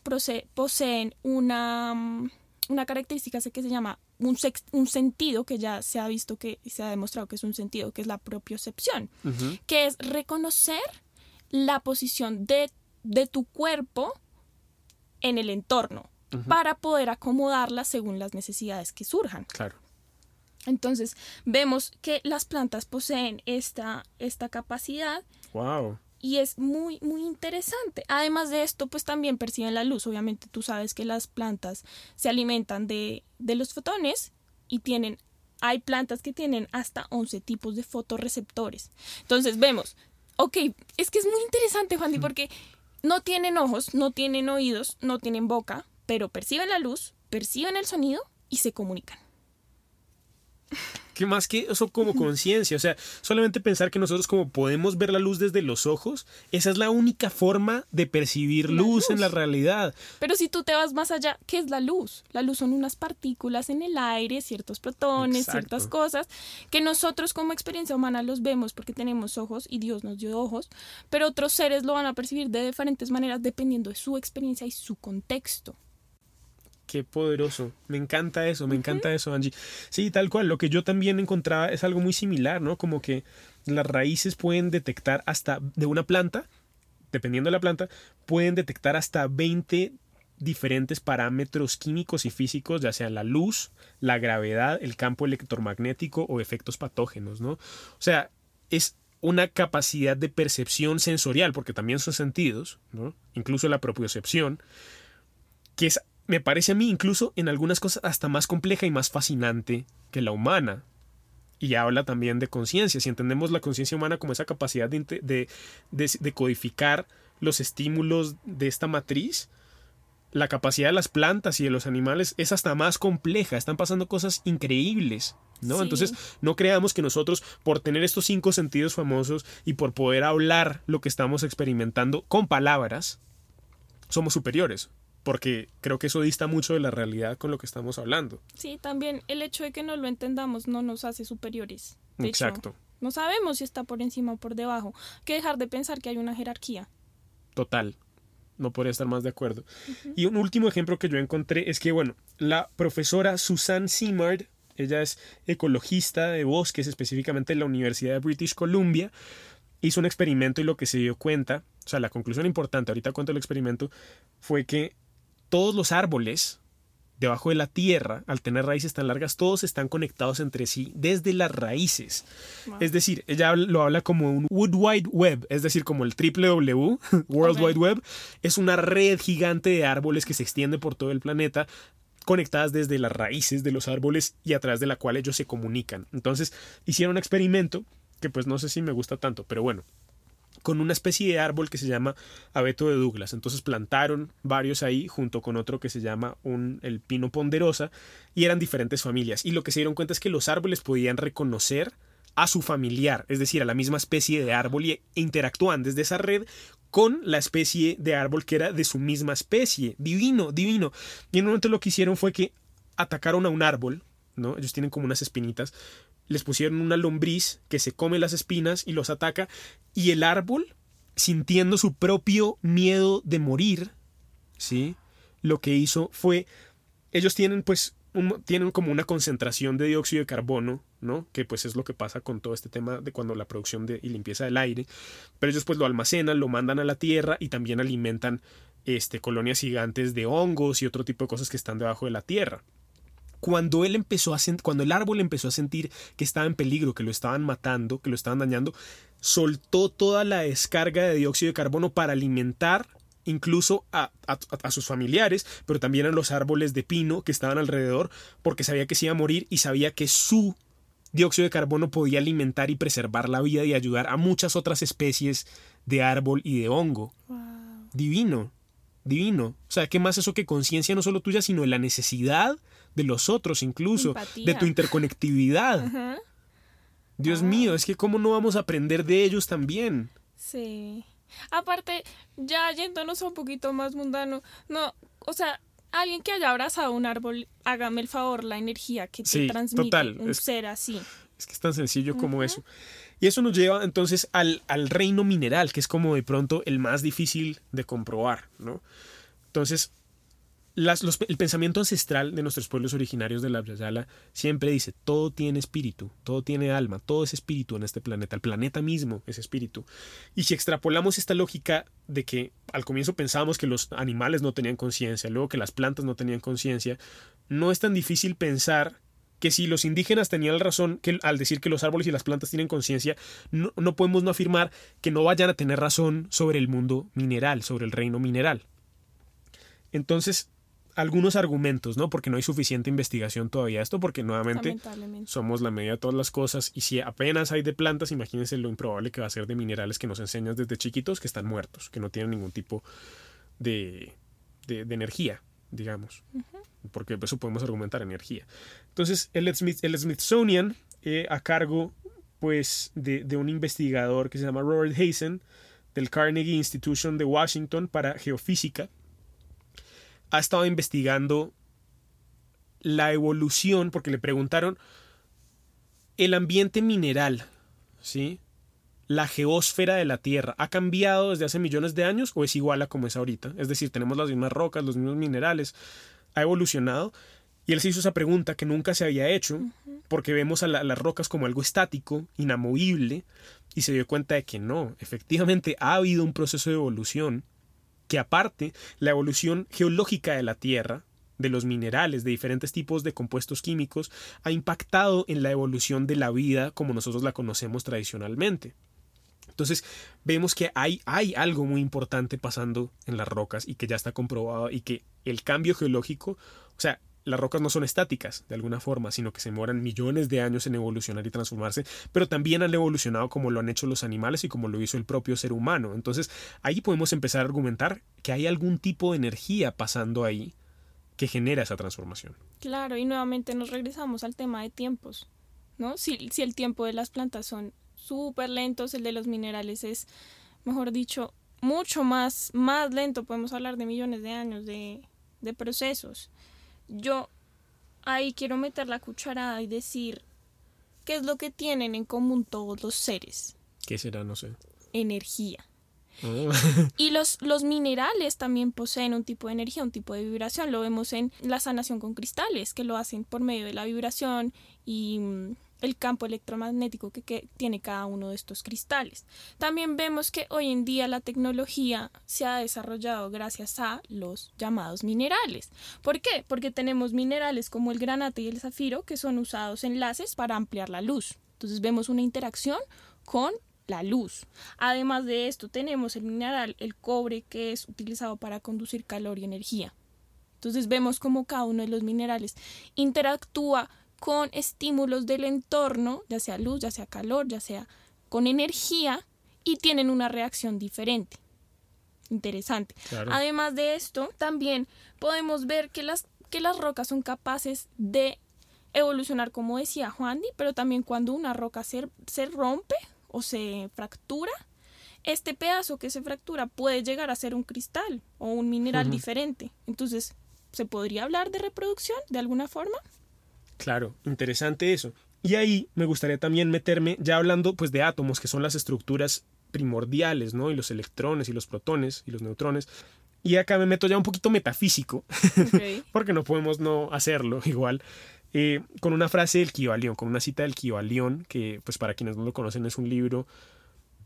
poseen una, mm, una característica que se llama un, un, sentido que ya se ha visto que se ha demostrado que es un sentido, que es la propiocepción, que es reconocer la posición de, de tu cuerpo en el entorno para poder acomodarla según las necesidades que surjan. Claro. Entonces, vemos que las plantas poseen esta, esta capacidad. Wow. Y es muy, muy interesante. Además de esto, pues también perciben la luz. Obviamente tú sabes que las plantas se alimentan de, de los fotones y tienen, hay plantas que tienen hasta 11 tipos de fotorreceptores. Entonces vemos, ok, es que es muy interesante, Juan, porque no tienen ojos, no tienen oídos, no tienen boca, pero perciben la luz, perciben el sonido y se comunican. ¿Qué más que eso como conciencia? O sea, solamente pensar que nosotros como podemos ver la luz desde los ojos, esa es la única forma de percibir luz, en la realidad. Pero si tú te vas más allá, ¿qué es la luz? La luz son unas partículas en el aire, ciertos protones, ciertas cosas, que nosotros como experiencia humana los vemos porque tenemos ojos y Dios nos dio ojos, pero otros seres lo van a percibir de diferentes maneras dependiendo de su experiencia y su contexto. Qué poderoso. Me encanta eso, me encanta eso, Angie. Sí, tal cual. Lo que yo también encontraba es algo muy similar, ¿no? Como que las raíces pueden detectar hasta de una planta, dependiendo de la planta, pueden detectar hasta 20 diferentes parámetros químicos y físicos, ya sea la luz, la gravedad, el campo electromagnético o efectos patógenos, ¿no? O sea, es una capacidad de percepción sensorial, porque también son sentidos, ¿no? Incluso la propiocepción, que es me parece a mí incluso en algunas cosas hasta más compleja y más fascinante que la humana. Y habla también de conciencia. Si entendemos la conciencia humana como esa capacidad de, de, codificar los estímulos de esta matriz, la capacidad de las plantas y de los animales es hasta más compleja. Están pasando cosas increíbles. ¿no? Entonces, no creamos que nosotros, por tener estos cinco sentidos famosos y por poder hablar lo que estamos experimentando con palabras, somos superiores porque creo que eso dista mucho de la realidad con lo que estamos hablando. Sí, también el hecho de que no lo entendamos no nos hace superiores. Exacto. no sabemos si está por encima o por debajo. que dejar de pensar que hay una jerarquía. Total. No podría estar más de acuerdo. Y un último ejemplo que yo encontré es que, bueno, la profesora Susan Simard, ella es ecologista de bosques, específicamente en la Universidad de British Columbia, hizo un experimento y lo que se dio cuenta, o sea, la conclusión importante, ahorita cuento el experimento, fue que todos los árboles debajo de la tierra, al tener raíces tan largas, todos están conectados entre sí desde las raíces. Es decir, ella lo habla como un Wood Wide Web, es decir, como el triple W, World Wide Web, es una red gigante de árboles que se extiende por todo el planeta conectadas desde las raíces de los árboles y a través de la cual ellos se comunican. Entonces, hicieron un experimento que pues no sé si me gusta tanto, pero bueno, con una especie de árbol que se llama abeto de Douglas. Entonces plantaron varios ahí junto con otro que se llama un, el pino ponderosa y eran diferentes familias. Y lo que se dieron cuenta es que los árboles podían reconocer a su familiar, es decir, a la misma especie de árbol y interactúan desde esa red con la especie de árbol que era de su misma especie. Divino, divino. Y en un momento lo que hicieron fue que atacaron a un árbol, ¿no? Ellos tienen como unas espinitas, les pusieron una lombriz que se come las espinas y los ataca, y el árbol, sintiendo su propio miedo de morir, ¿sí? Lo que hizo fue, ellos tienen pues, tienen como una concentración de dióxido de carbono, ¿no? Que pues es lo que pasa con todo este tema de cuando la producción de, y limpieza del aire, pero ellos pues lo almacenan, lo mandan a la tierra y también alimentan este, colonias gigantes de hongos y otro tipo de cosas que están debajo de la tierra cuando él empezó a cuando el árbol empezó a sentir que estaba en peligro, que lo estaban matando, que lo estaban dañando, soltó toda la descarga de dióxido de carbono para alimentar incluso a, a, sus familiares, pero también a los árboles de pino que estaban alrededor, porque sabía que se iba a morir y sabía que su dióxido de carbono podía alimentar y preservar la vida y ayudar a muchas otras especies de árbol y de hongo. Divino, divino. O sea, ¿qué más eso que conciencia no solo tuya, sino de la necesidad de los otros incluso, de tu interconectividad. Dios mío, es que cómo no vamos a aprender de ellos también. Sí. Aparte, ya yéndonos un poquito más mundano, no, o sea, alguien que haya abrazado un árbol, hágame el favor, la energía que te transmite un ser así. Es que es tan sencillo como eso. Y eso nos lleva entonces al, al, reino mineral, que es como de pronto el más difícil de comprobar, ¿no? Entonces, el pensamiento ancestral de nuestros pueblos originarios de la Yala siempre dice, todo tiene espíritu, todo tiene alma, todo es espíritu en este planeta, el planeta mismo es espíritu. Y si extrapolamos esta lógica de que al comienzo pensábamos que los animales no tenían conciencia, luego que las plantas no tenían conciencia, no es tan difícil pensar que si los indígenas tenían razón al decir que los árboles y las plantas tienen conciencia, no, no podemos no afirmar que no vayan a tener razón sobre el mundo mineral, sobre el reino mineral. Entonces, algunos argumentos, ¿no? Porque no hay suficiente investigación todavía. Esto porque nuevamente somos la media de todas las cosas y si apenas hay de plantas, imagínense lo improbable que va a ser de minerales que nos enseñas desde chiquitos que están muertos, que no tienen ningún tipo de, de, energía, digamos. Porque eso podemos argumentar energía. Entonces, el, el Smithsonian, eh, a cargo pues de, de un investigador que se llama Robert Hazen, del Carnegie Institution de Washington para geofísica, ha estado investigando la evolución, porque le preguntaron el ambiente mineral, ¿sí? La geósfera de la Tierra, ¿ha cambiado desde hace millones de años o es igual a como es ahorita? Es decir, tenemos las mismas rocas, los mismos minerales, ¿ha evolucionado? Y él se hizo esa pregunta que nunca se había hecho, porque vemos a, las rocas como algo estático, inamovible, y se dio cuenta de que no, efectivamente ha habido un proceso de evolución que aparte la evolución geológica de la Tierra, de los minerales, de diferentes tipos de compuestos químicos, ha impactado en la evolución de la vida como nosotros la conocemos tradicionalmente. Entonces vemos que hay, hay algo muy importante pasando en las rocas y que ya está comprobado y que el cambio geológico, o sea, las rocas no son estáticas de alguna forma, sino que se demoran millones de años en evolucionar y transformarse, pero también han evolucionado como lo han hecho los animales y como lo hizo el propio ser humano. Entonces, ahí podemos empezar a argumentar que hay algún tipo de energía pasando ahí que genera esa transformación. Claro, y nuevamente nos regresamos al tema de tiempos, ¿no? Si, el tiempo de las plantas son súper lentos, el de los minerales es, mejor dicho, mucho más, más lento, podemos hablar de millones de años de procesos yo ahí quiero meter la cucharada y decir qué es lo que tienen en común todos los seres. ¿Qué será? No sé. Energía. Oh. Y los, los minerales también poseen un tipo de energía, un tipo de vibración. Lo vemos en la sanación con cristales, que lo hacen por medio de la vibración y mm, el campo electromagnético que, tiene cada uno de estos cristales. También vemos que hoy en día la tecnología se ha desarrollado gracias a los llamados minerales. ¿Por qué? Porque tenemos minerales como el granate y el zafiro que son usados en para ampliar la luz. Entonces vemos una interacción con la luz. Además de esto tenemos el mineral, el cobre, que es utilizado para conducir calor y energía. Entonces vemos cómo cada uno de los minerales interactúa con estímulos del entorno, ya sea luz, ya sea calor, ya sea con energía, y tienen una reacción diferente. Interesante. Claro. Además de esto, también podemos ver que las, que las rocas son capaces de evolucionar, como decía Juan, pero también cuando una roca se, se rompe o se fractura, este pedazo que se fractura puede llegar a ser un cristal o un mineral diferente. Entonces, ¿se podría hablar de reproducción de alguna forma? Claro, interesante eso. Y ahí me gustaría también meterme, ya hablando pues de átomos, que son las estructuras primordiales, ¿no? Y los electrones y los protones y los neutrones. Y acá me meto ya un poquito metafísico, porque no podemos no hacerlo igual, eh, con una frase del Kybalión, con una cita del Kybalión, que pues para quienes no lo conocen es un libro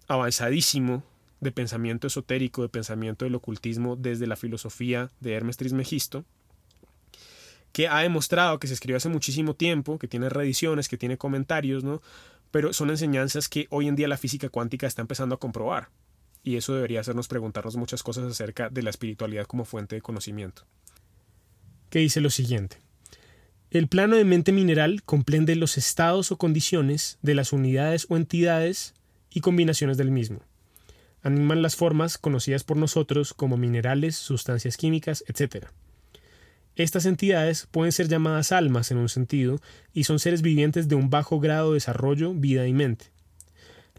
avanzadísimo de pensamiento esotérico, de pensamiento del ocultismo desde la filosofía de Hermes Trismegisto, que ha demostrado que se escribió hace muchísimo tiempo, que tiene reediciones, que tiene comentarios, ¿no? Pero son enseñanzas que hoy en día la física cuántica está empezando a comprobar. Y eso debería hacernos preguntarnos muchas cosas acerca de la espiritualidad como fuente de conocimiento. Que dice lo siguiente. El plano de mente mineral comprende los estados o condiciones de las unidades o entidades y combinaciones del mismo. Animan las formas conocidas por nosotros como minerales, sustancias químicas, etc. Estas entidades pueden ser llamadas almas en un sentido y son seres vivientes de un bajo grado de desarrollo, vida y mente.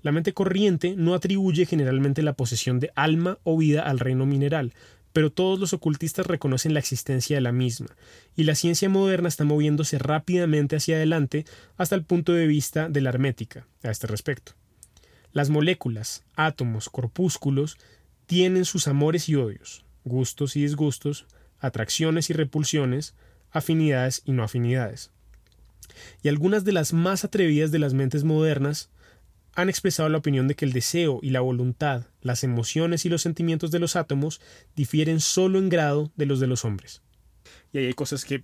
La mente corriente no atribuye generalmente la posesión de alma o vida al reino mineral, pero todos los ocultistas reconocen la existencia de la misma, y la ciencia moderna está moviéndose rápidamente hacia adelante hasta el punto de vista de la hermética a este respecto. Las moléculas, átomos, corpúsculos tienen sus amores y odios, gustos y disgustos, atracciones y repulsiones, afinidades y no afinidades. Y algunas de las más atrevidas de las mentes modernas han expresado la opinión de que el deseo y la voluntad, las emociones y los sentimientos de los átomos difieren solo en grado de los de los hombres. Y ahí hay cosas que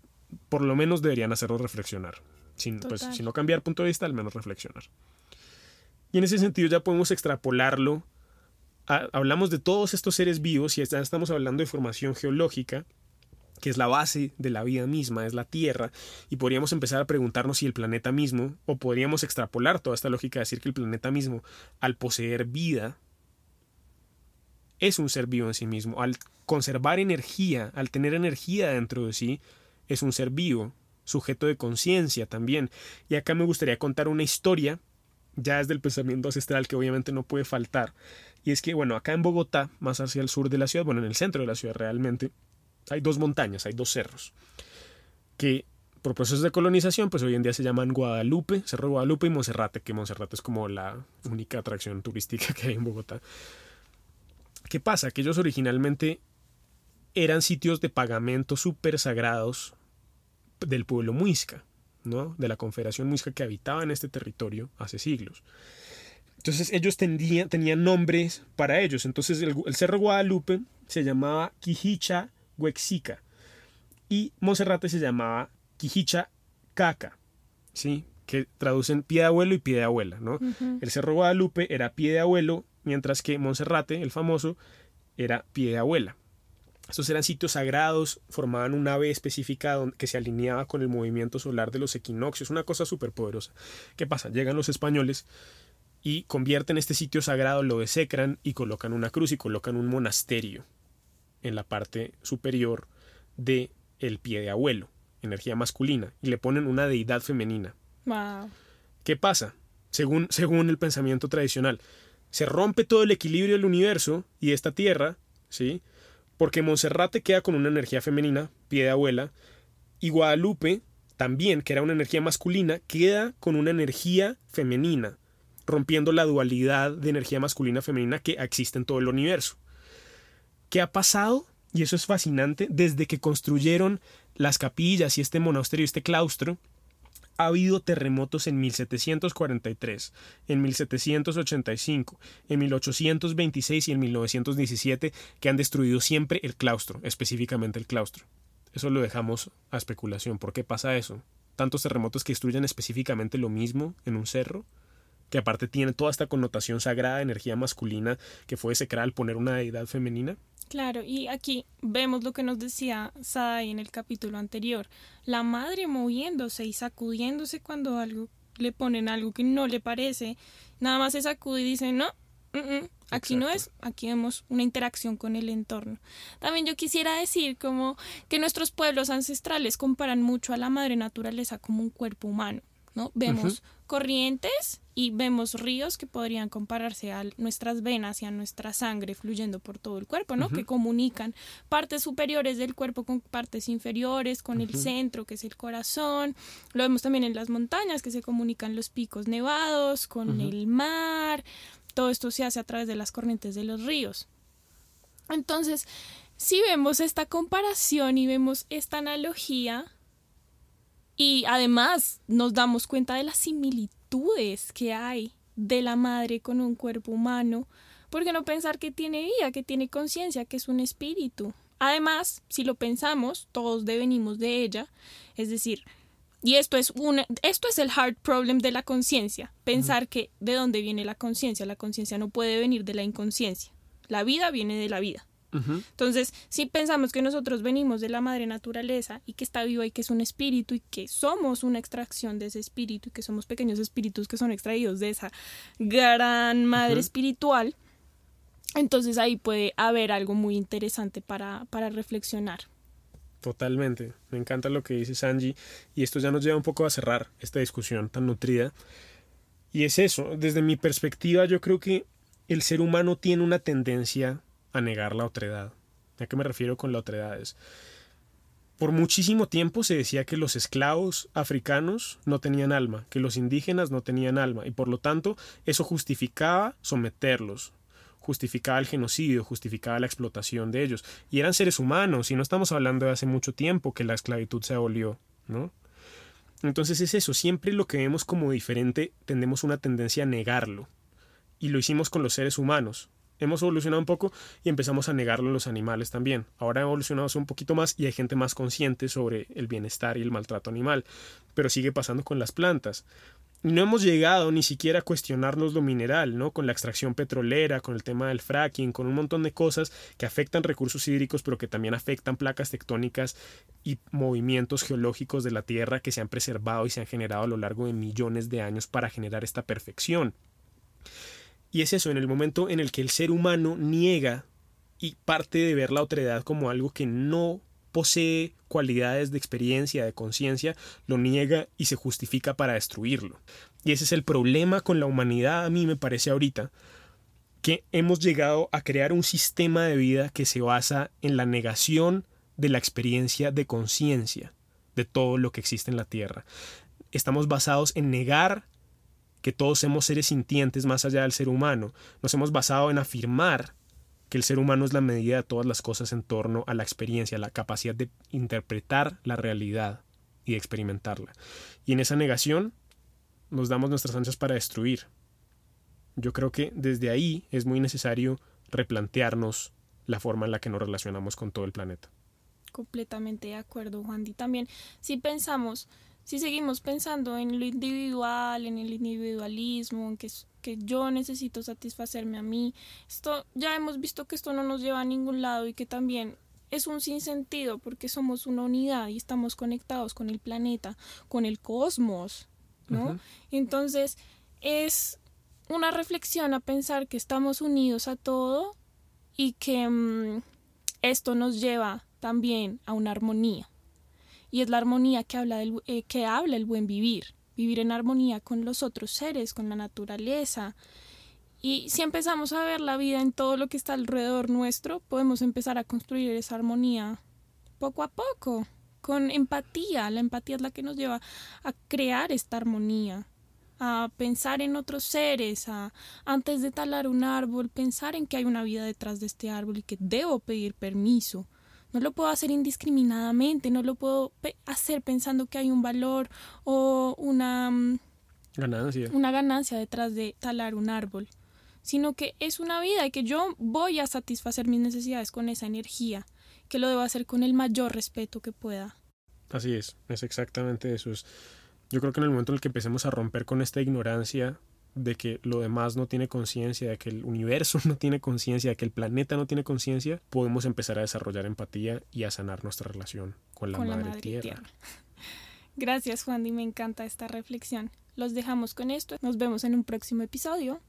por lo menos deberían hacernos reflexionar. Sin, pues, sin no cambiar punto de vista, al menos reflexionar. Y en ese sentido ya podemos extrapolarlo. a- hablamos de todos estos seres vivos y ya estamos hablando de formación geológica, que es la base de la vida misma, es la Tierra, y podríamos empezar a preguntarnos si el planeta mismo, o podríamos extrapolar toda esta lógica de decir que el planeta mismo, al poseer vida, es un ser vivo en sí mismo, al conservar energía, al tener energía dentro de sí, es un ser vivo, sujeto de conciencia también. Y acá me gustaría contar una historia, ya es del pensamiento ancestral que obviamente no puede faltar, y es que, bueno, acá en Bogotá, más hacia el sur de la ciudad, bueno, en el centro de la ciudad realmente, hay dos montañas, hay dos cerros, que por procesos de colonización, pues hoy en día se llaman Guadalupe, Cerro Guadalupe y Monserrate, que Monserrate es como la única atracción turística que hay en Bogotá. ¿Qué pasa? Que ellos originalmente eran sitios de pagamento súper sagrados del pueblo muisca, ¿no? De la confederación muisca que habitaba en este territorio hace siglos. Entonces ellos tenían nombres para ellos. Entonces el Cerro Guadalupe se llamaba Quijicha Huexica y Monserrate se llamaba Quijicha Caca, ¿sí? que traducen pie de abuelo y pie de abuela. ¿no? El Cerro Guadalupe era pie de abuelo, mientras que Monserrate, el famoso, era pie de abuela. Estos eran sitios sagrados, formaban una ave específica que se alineaba con el movimiento solar de los equinoccios, una cosa súper poderosa. ¿Qué pasa? Llegan los españoles y convierten este sitio sagrado, lo desecran y colocan una cruz y colocan un monasterio en la parte superior de el pie de abuelo, energía masculina, y le ponen una deidad femenina. Wow. ¿Qué pasa? Según, según el pensamiento tradicional, se rompe todo el equilibrio del universo y de esta tierra, ¿sí? Porque Monserrate queda con una energía femenina, pie de abuela, y Guadalupe también, que era una energía masculina, queda con una energía femenina, rompiendo la dualidad de energía masculina-femenina que existe en todo el universo. ¿Qué ha pasado? Y eso es fascinante, desde que construyeron las capillas y este monasterio, este claustro, ha habido terremotos en 1743, en 1785, en 1826 y en 1917 que han destruido siempre el claustro, específicamente el claustro. Eso lo dejamos a especulación. ¿Por qué pasa eso? Tantos terremotos que destruyen específicamente lo mismo en un cerro, que aparte tiene toda esta connotación sagrada, energía masculina, que fue secretar al poner una deidad femenina. Claro, y aquí vemos lo que nos decía Sadai en el capítulo anterior, la madre moviéndose y sacudiéndose cuando algo le ponen algo que no le parece, nada más se sacude y dice, no, aquí no es, aquí vemos una interacción con el entorno. También yo quisiera decir como que nuestros pueblos ancestrales comparan mucho a la madre naturaleza como un cuerpo humano. ¿no? Vemos corrientes y vemos ríos que podrían compararse a nuestras venas y a nuestra sangre fluyendo por todo el cuerpo, ¿no? Que comunican partes superiores del cuerpo con partes inferiores, con el centro, que es el corazón. Lo vemos también en las montañas, que se comunican los picos nevados con el mar. Todo esto se hace a través de las corrientes de los ríos. Entonces, si vemos esta comparación y vemos esta analogía, y además nos damos cuenta de las similitudes que hay de la madre con un cuerpo humano. ¿Por qué no pensar que tiene vida, que tiene conciencia, que es un espíritu? Además, si lo pensamos, todos devenimos de ella. Es decir, y esto es, una, esto es el hard problem de la conciencia. Pensar que de dónde viene la conciencia. La conciencia no puede venir de la inconsciencia. La vida viene de la vida. Entonces, si pensamos que nosotros venimos de la madre naturaleza y que está viva y que es un espíritu y que somos una extracción de ese espíritu y que somos pequeños espíritus que son extraídos de esa gran madre espiritual, entonces ahí puede haber algo muy interesante para, para reflexionar. Totalmente, me encanta lo que dice Sanji y esto ya nos lleva un poco a cerrar esta discusión tan nutrida. Y es eso, desde mi perspectiva yo creo que el ser humano tiene una tendencia a negar la otredad. ¿A qué me refiero con la otredad? Por muchísimo tiempo se decía que los esclavos africanos no tenían alma, que los indígenas no tenían alma, y por lo tanto eso justificaba someterlos, justificaba el genocidio, justificaba la explotación de ellos. Y eran seres humanos, y no estamos hablando de hace mucho tiempo que la esclavitud se abolió, ¿no? Entonces es eso, siempre lo que vemos como diferente tendemos una tendencia a negarlo. Y lo hicimos con los seres humanos hemos evolucionado un poco y empezamos a negarlo en los animales también. Ahora evolucionamos un poquito más y hay gente más consciente sobre el bienestar y el maltrato animal, pero sigue pasando con las plantas. No hemos llegado ni siquiera a cuestionarnos lo mineral, ¿no? Con la extracción petrolera, con el tema del fracking, con un montón de cosas que afectan recursos hídricos, pero que también afectan placas tectónicas y movimientos geológicos de la Tierra que se han preservado y se han generado a lo largo de millones de años para generar esta perfección. Y es eso, en el momento en el que el ser humano niega y parte de ver la otredad como algo que no posee cualidades de experiencia, de conciencia, lo niega y se justifica para destruirlo. Y ese es el problema con la humanidad, a mí me parece ahorita, que hemos llegado a crear un sistema de vida que se basa en la negación de la experiencia de conciencia de todo lo que existe en la Tierra. Estamos basados en negar que todos somos seres sintientes más allá del ser humano. Nos hemos basado en afirmar que el ser humano es la medida de todas las cosas en torno a la experiencia, la capacidad de interpretar la realidad y de experimentarla. Y en esa negación nos damos nuestras ansias para destruir. Yo creo que desde ahí es muy necesario replantearnos la forma en la que nos relacionamos con todo el planeta. Completamente de acuerdo, Juan. Y también si pensamos si seguimos pensando en lo individual, en el individualismo, en que, que yo necesito satisfacerme a mí, esto ya hemos visto que esto no nos lleva a ningún lado y que también es un sinsentido porque somos una unidad y estamos conectados con el planeta, con el cosmos, ¿no? Entonces es una reflexión a pensar que estamos unidos a todo y que mm, esto nos lleva también a una armonía y es la armonía que habla, del, eh, que habla el buen vivir, vivir en armonía con los otros seres, con la naturaleza. Y si empezamos a ver la vida en todo lo que está alrededor nuestro, podemos empezar a construir esa armonía poco a poco, con empatía. La empatía es la que nos lleva a crear esta armonía, a pensar en otros seres, a antes de talar un árbol, pensar en que hay una vida detrás de este árbol y que debo pedir permiso. No lo puedo hacer indiscriminadamente, no lo puedo hacer pensando que hay un valor o una mm, ganancia. una ganancia detrás de talar un árbol, sino que es una vida y que yo voy a satisfacer mis necesidades con esa energía, que lo debo hacer con el mayor respeto que pueda. Así es, es exactamente eso. yo creo que en el momento en el que empecemos a romper con esta ignorancia de que lo demás no tiene conciencia, de que el universo no tiene conciencia, de que el planeta no tiene conciencia, podemos empezar a desarrollar empatía y a sanar nuestra relación con la, madre, tierra. Gracias Juan y me encanta esta reflexión. Los dejamos con esto. Nos vemos en un próximo episodio.